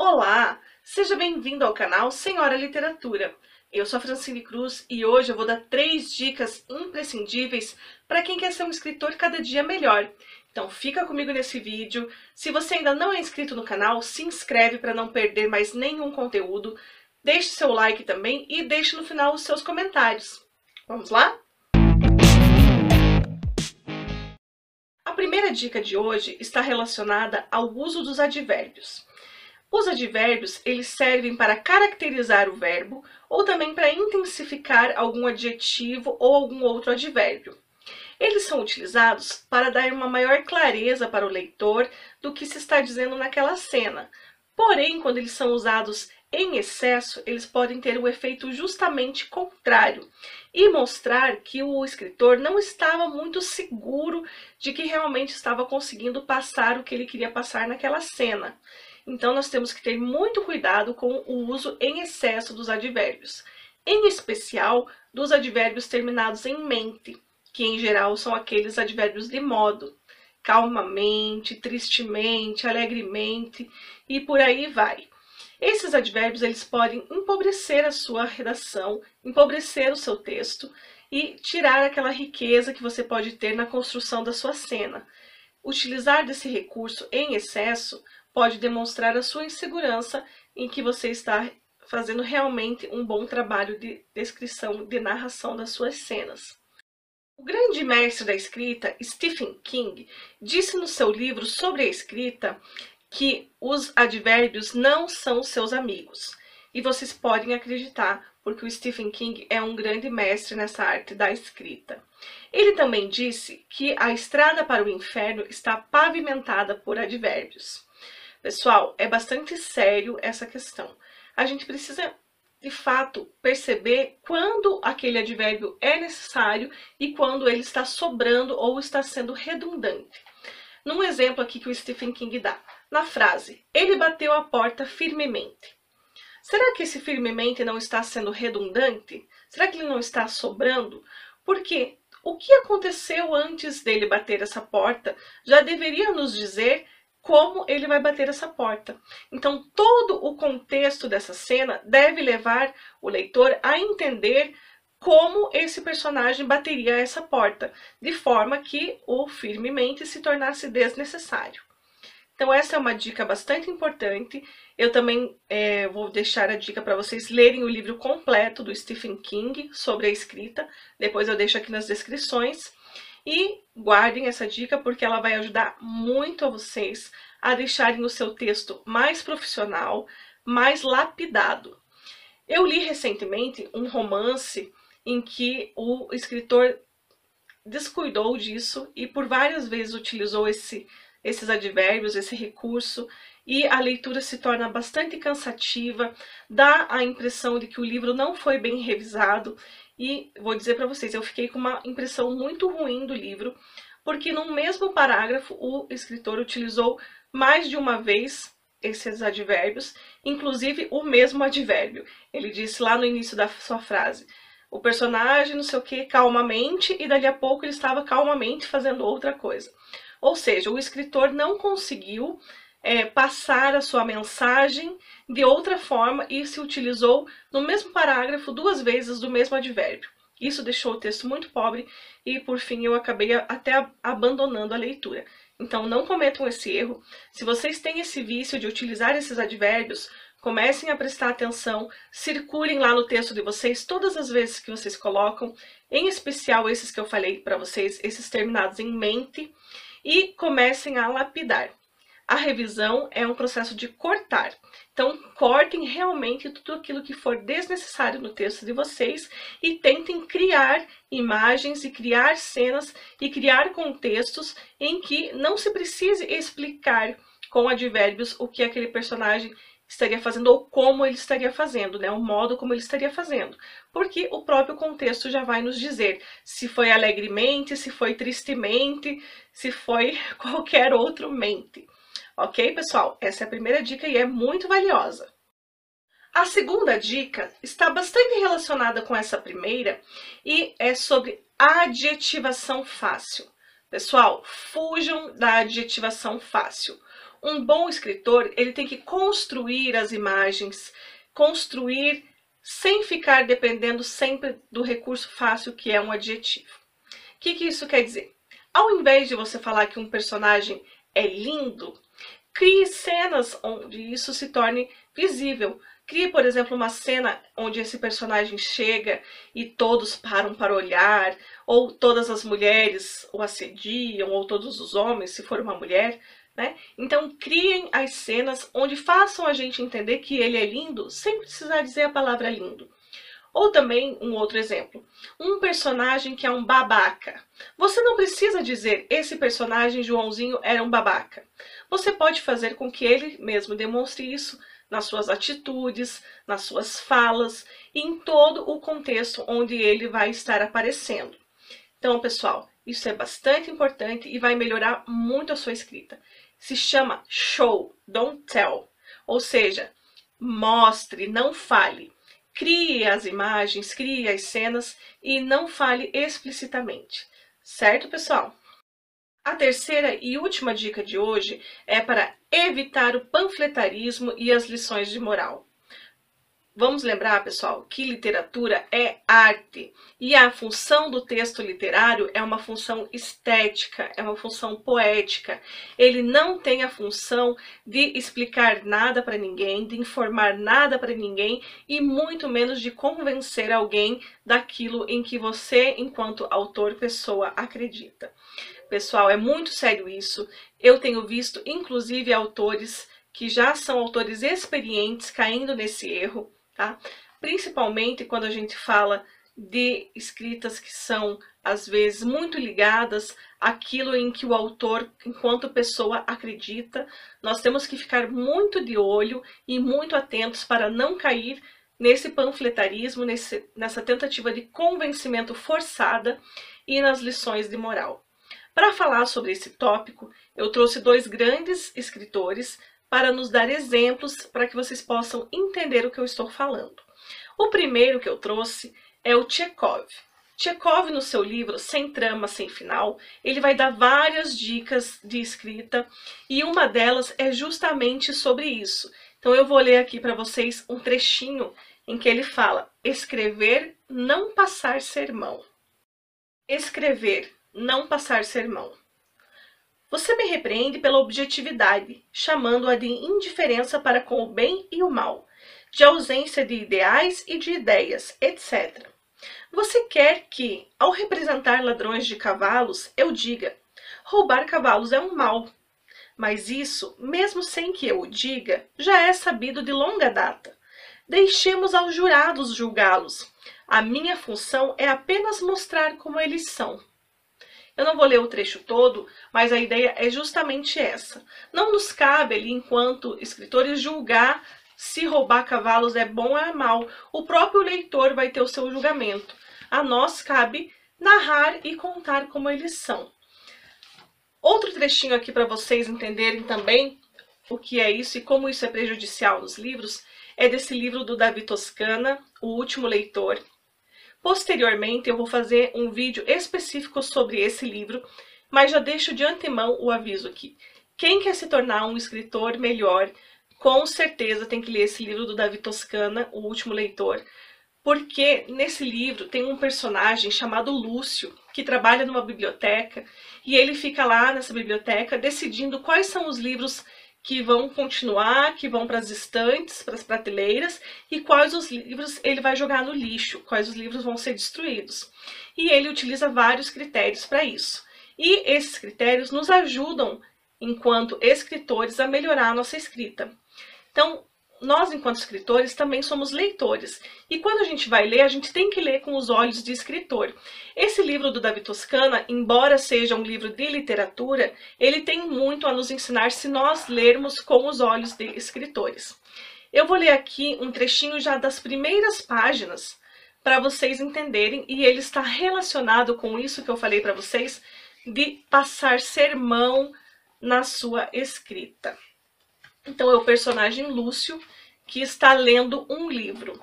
Olá, seja bem-vindo ao canal Senhora Literatura. Eu sou a Francine Cruz e hoje eu vou dar três dicas imprescindíveis para quem quer ser um escritor cada dia melhor. Então fica comigo nesse vídeo. Se você ainda não é inscrito no canal, se inscreve para não perder mais nenhum conteúdo. Deixe seu like também e deixe no final os seus comentários. Vamos lá? A primeira dica de hoje está relacionada ao uso dos advérbios. Os advérbios, eles servem para caracterizar o verbo ou também para intensificar algum adjetivo ou algum outro advérbio. Eles são utilizados para dar uma maior clareza para o leitor do que se está dizendo naquela cena. Porém, quando eles são usados em excesso, eles podem ter o efeito justamente contrário e mostrar que o escritor não estava muito seguro de que realmente estava conseguindo passar o que ele queria passar naquela cena. Então, nós temos que ter muito cuidado com o uso em excesso dos advérbios, em especial dos advérbios terminados em mente, que em geral são aqueles advérbios de modo, calmamente, tristemente, alegremente e por aí vai. Esses advérbios eles podem empobrecer a sua redação, empobrecer o seu texto e tirar aquela riqueza que você pode ter na construção da sua cena. Utilizar desse recurso em excesso pode demonstrar a sua insegurança em que você está fazendo realmente um bom trabalho de descrição, de narração das suas cenas. O grande mestre da escrita, Stephen King, disse no seu livro sobre a escrita que os advérbios não são seus amigos. E vocês podem acreditar, porque o Stephen King é um grande mestre nessa arte da escrita. Ele também disse que a estrada para o inferno está pavimentada por advérbios. Pessoal, é bastante sério essa questão. A gente precisa, de fato, perceber quando aquele advérbio é necessário e quando ele está sobrando ou está sendo redundante. Num exemplo aqui que o Stephen King dá, na frase, ele bateu a porta firmemente. Será que esse firmemente não está sendo redundante? Será que ele não está sobrando? Porque o que aconteceu antes dele bater essa porta já deveria nos dizer como ele vai bater essa porta. Então, todo o contexto dessa cena deve levar o leitor a entender como esse personagem bateria essa porta, de forma que o firmemente se tornasse desnecessário. Então, essa é uma dica bastante importante. Eu também é, vou deixar a dica para vocês lerem o livro completo do Stephen King sobre a escrita. Depois eu deixo aqui nas descrições. E guardem essa dica porque ela vai ajudar muito a vocês a deixarem o seu texto mais profissional, mais lapidado. Eu li recentemente um romance em que o escritor descuidou disso e por várias vezes utilizou esse, esses advérbios, esse recurso, e a leitura se torna bastante cansativa, dá a impressão de que o livro não foi bem revisado e vou dizer para vocês, eu fiquei com uma impressão muito ruim do livro, porque no mesmo parágrafo o escritor utilizou mais de uma vez esses advérbios, inclusive o mesmo advérbio. Ele disse lá no início da sua frase, o personagem não sei o que calmamente e dali a pouco ele estava calmamente fazendo outra coisa. Ou seja, o escritor não conseguiu é, passar a sua mensagem de outra forma e se utilizou no mesmo parágrafo duas vezes do mesmo advérbio. Isso deixou o texto muito pobre e, por fim, eu acabei até abandonando a leitura. Então, não cometam esse erro. Se vocês têm esse vício de utilizar esses advérbios, comecem a prestar atenção, circulem lá no texto de vocês todas as vezes que vocês colocam, em especial esses que eu falei para vocês, esses terminados em mente, e comecem a lapidar. A revisão é um processo de cortar. Então, cortem realmente tudo aquilo que for desnecessário no texto de vocês e tentem criar imagens e criar cenas e criar contextos em que não se precise explicar com advérbios o que aquele personagem estaria fazendo ou como ele estaria fazendo, né? O modo como ele estaria fazendo. Porque o próprio contexto já vai nos dizer se foi alegremente, se foi tristemente, se foi qualquer outro mente. Ok, pessoal? Essa é a primeira dica e é muito valiosa. A segunda dica está bastante relacionada com essa primeira e é sobre adjetivação fácil. Pessoal, fujam da adjetivação fácil. um bom escritor, ele tem que construir as imagens, construir sem ficar dependendo sempre do recurso fácil que é um adjetivo. O que, que isso quer dizer? Ao invés de você falar que um personagem é lindo, crie cenas onde isso se torne visível. Crie, por exemplo, uma cena onde esse personagem chega e todos param para olhar, ou todas as mulheres o assediam, ou todos os homens, se for uma mulher. Né? Então, criem as cenas onde façam a gente entender que ele é lindo, sem precisar dizer a palavra lindo. Ou também, um outro exemplo, um personagem que é um babaca. Você não precisa dizer, esse personagem, Joãozinho, era um babaca. Você pode fazer com que ele mesmo demonstre isso nas suas atitudes, nas suas falas e em todo o contexto onde ele vai estar aparecendo. Então, pessoal, isso é bastante importante e vai melhorar muito a sua escrita. Se chama show, don't tell. Ou seja, mostre, não fale. Crie as imagens, crie as cenas e não fale explicitamente. Certo, pessoal? A terceira e última dica de hoje é para evitar o panfletarismo e as lições de moral. Vamos lembrar, pessoal, que literatura é arte e a função do texto literário é uma função estética, é uma função poética. Ele não tem a função de explicar nada para ninguém, de informar nada para ninguém e muito menos de convencer alguém daquilo em que você, enquanto autor, pessoa, acredita. Pessoal, é muito sério isso. Eu tenho visto, inclusive, autores que já são autores experientes caindo nesse erro tá? Principalmente quando a gente fala de escritas que são, às vezes, muito ligadas àquilo em que o autor, enquanto pessoa, acredita. Nós temos que ficar muito de olho e muito atentos para não cair nesse panfletarismo, nesse, nessa tentativa de convencimento forçada e nas lições de moral. Para falar sobre esse tópico, eu trouxe dois grandes escritores para nos dar exemplos para que vocês possam entender o que eu estou falando. O primeiro que eu trouxe é o Chekhov. Chekhov, no seu livro Sem Trama, Sem Final, ele vai dar várias dicas de escrita e uma delas é justamente sobre isso. Então eu vou ler aqui para vocês um trechinho em que ele fala: escrever, não passar sermão. Escrever, não passar sermão. Você me repreende pela objetividade, chamando-a de indiferença para com o bem e o mal, de ausência de ideais e de ideias, etc. Você quer que, ao representar ladrões de cavalos, eu diga: roubar cavalos é um mal. Mas isso, mesmo sem que eu o diga, já é sabido de longa data. Deixemos aos jurados julgá-los. A minha função é apenas mostrar como eles são. Eu não vou ler o trecho todo, mas a ideia é justamente essa. Não nos cabe ali, enquanto escritores, julgar se roubar cavalos é bom ou é mal. O próprio leitor vai ter o seu julgamento. A nós cabe narrar e contar como eles são. Outro trechinho aqui para vocês entenderem também o que é isso e como isso é prejudicial nos livros é desse livro do Davi Toscana, O Último Leitor, Posteriormente, eu vou fazer um vídeo específico sobre esse livro, mas já deixo de antemão o aviso aqui. Quem quer se tornar um escritor melhor, com certeza tem que ler esse livro do Davi Toscana, O Último Leitor, porque nesse livro tem um personagem chamado Lúcio, que trabalha numa biblioteca, e ele fica lá nessa biblioteca decidindo quais são os livros que vão continuar, que vão para as estantes, para as prateleiras, e quais os livros ele vai jogar no lixo, quais os livros vão ser destruídos. E ele utiliza vários critérios para isso. E esses critérios nos ajudam, enquanto escritores, a melhorar a nossa escrita. Então, nós, enquanto escritores, também somos leitores. E quando a gente vai ler, a gente tem que ler com os olhos de escritor. Esse livro do Davi Toscana, embora seja um livro de literatura, ele tem muito a nos ensinar se nós lermos com os olhos de escritores. Eu vou ler aqui um trechinho já das primeiras páginas para vocês entenderem, e ele está relacionado com isso que eu falei para vocês de passar sermão na sua escrita. Então é o personagem Lúcio que está lendo um livro.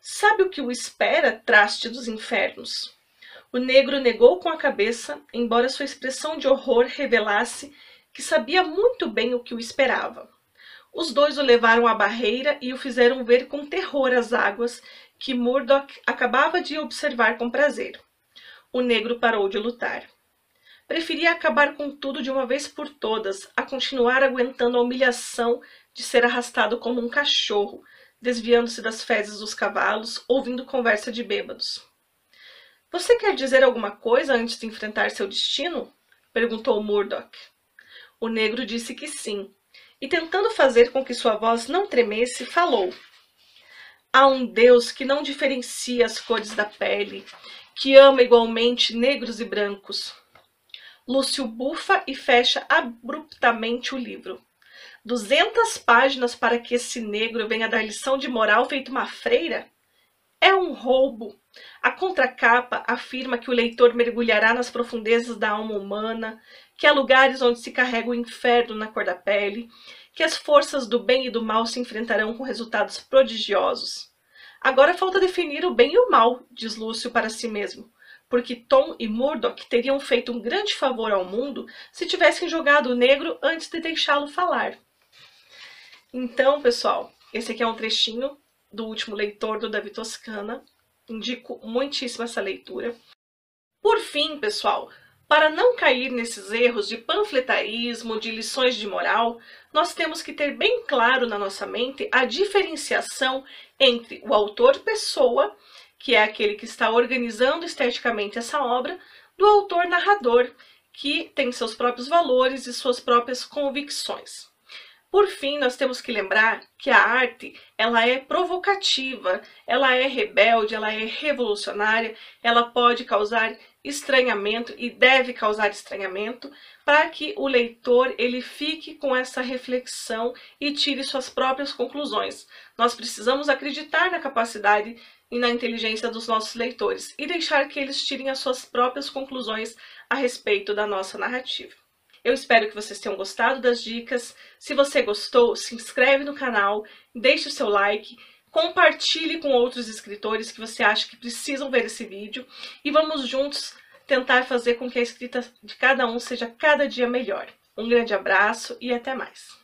Sabe o que o espera, traste dos infernos? O negro negou com a cabeça, embora sua expressão de horror revelasse que sabia muito bem o que o esperava. Os dois o levaram à barreira e o fizeram ver com terror as águas que Murdoch acabava de observar com prazer. O negro parou de lutar. Preferia acabar com tudo de uma vez por todas, a continuar aguentando a humilhação de ser arrastado como um cachorro, desviando-se das fezes dos cavalos, ouvindo conversa de bêbados. Você quer dizer alguma coisa antes de enfrentar seu destino? perguntou Murdoch. O negro disse que sim, e tentando fazer com que sua voz não tremesse, falou. Há um Deus que não diferencia as cores da pele, que ama igualmente negros e brancos. Lúcio bufa e fecha abruptamente o livro. Duzentas páginas para que esse negro venha dar lição de moral feito uma freira? É um roubo. A contracapa afirma que o leitor mergulhará nas profundezas da alma humana, que há lugares onde se carrega o inferno na cor da pele, que as forças do bem e do mal se enfrentarão com resultados prodigiosos. Agora falta definir o bem e o mal, diz Lúcio para si mesmo porque Tom e Murdoch teriam feito um grande favor ao mundo se tivessem jogado o negro antes de deixá-lo falar. Então, pessoal, esse aqui é um trechinho do último leitor do Davi Toscana. Indico muitíssimo essa leitura. Por fim, pessoal, para não cair nesses erros de panfletarismo, de lições de moral, nós temos que ter bem claro na nossa mente a diferenciação entre o autor pessoa que é aquele que está organizando esteticamente essa obra, do autor narrador, que tem seus próprios valores e suas próprias convicções. Por fim, nós temos que lembrar que a arte, ela é provocativa, ela é rebelde, ela é revolucionária, ela pode causar estranhamento e deve causar estranhamento para que o leitor ele fique com essa reflexão e tire suas próprias conclusões. Nós precisamos acreditar na capacidade e na inteligência dos nossos leitores e deixar que eles tirem as suas próprias conclusões a respeito da nossa narrativa. Eu espero que vocês tenham gostado das dicas. Se você gostou, se inscreve no canal, deixe o seu like, compartilhe com outros escritores que você acha que precisam ver esse vídeo e vamos juntos tentar fazer com que a escrita de cada um seja cada dia melhor. Um grande abraço e até mais!